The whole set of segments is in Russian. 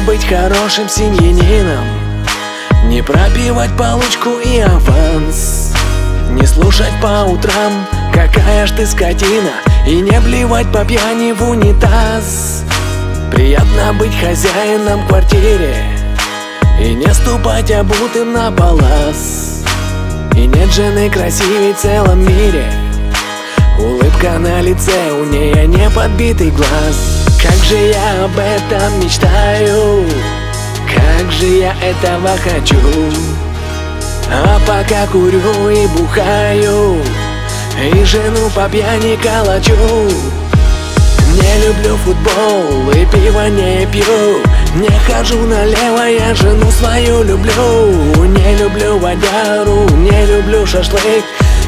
быть хорошим семьянином. Не пробивать получку и аванс. Не слушать по утрам, какая ж ты скотина. И не блевать по пьяни в унитаз. Приятно быть хозяином квартире И не ступать обутым на палас. И нет жены красивей в целом мире. Улыбка на лице, у нее не подбитый глаз Как же я об этом мечтаю? Как же я этого хочу? А пока курю и бухаю И жену по пьяни калачу Не люблю футбол и пиво не пью. Не хожу налево, я жену свою люблю. Не люблю водяру, не люблю шашлык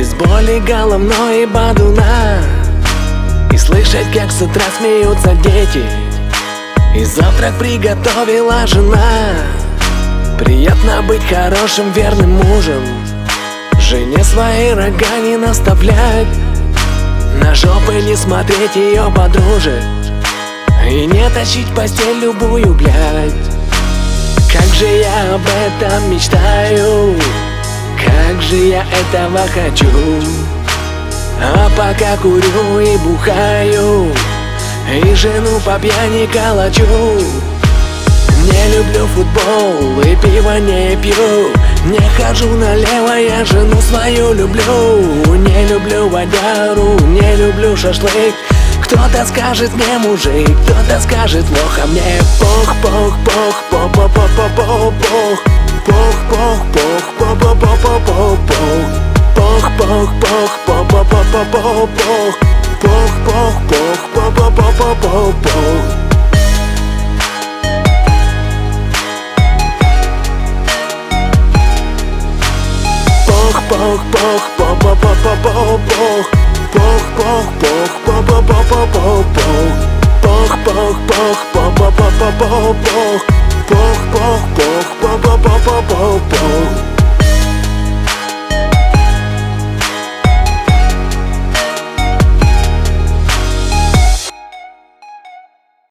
без боли головной и бадуна. И слышать, как с утра смеются дети. И завтрак приготовила жена. Приятно быть хорошим, верным мужем. Жене свои рога не наставлять. На жопы не смотреть ее подружек. И не тащить постель любую, блядь. Как же я об этом мечтаю как же я этого хочу? А пока курю и бухаю И жену по пьяни калачу Не люблю футбол и пиво не пью. Не хожу налево, я жену свою люблю. Не люблю водяру, не люблю шашлык. Кто-то скажет мне мужик, кто-то скажет лох, а мне пох, пох, пох, пох, пох, пох, пох, пох, пох, пох, пох, пох, Пох, пох, пох, пох, пох, пох, пох, пох, пох, пох, пох, Oh.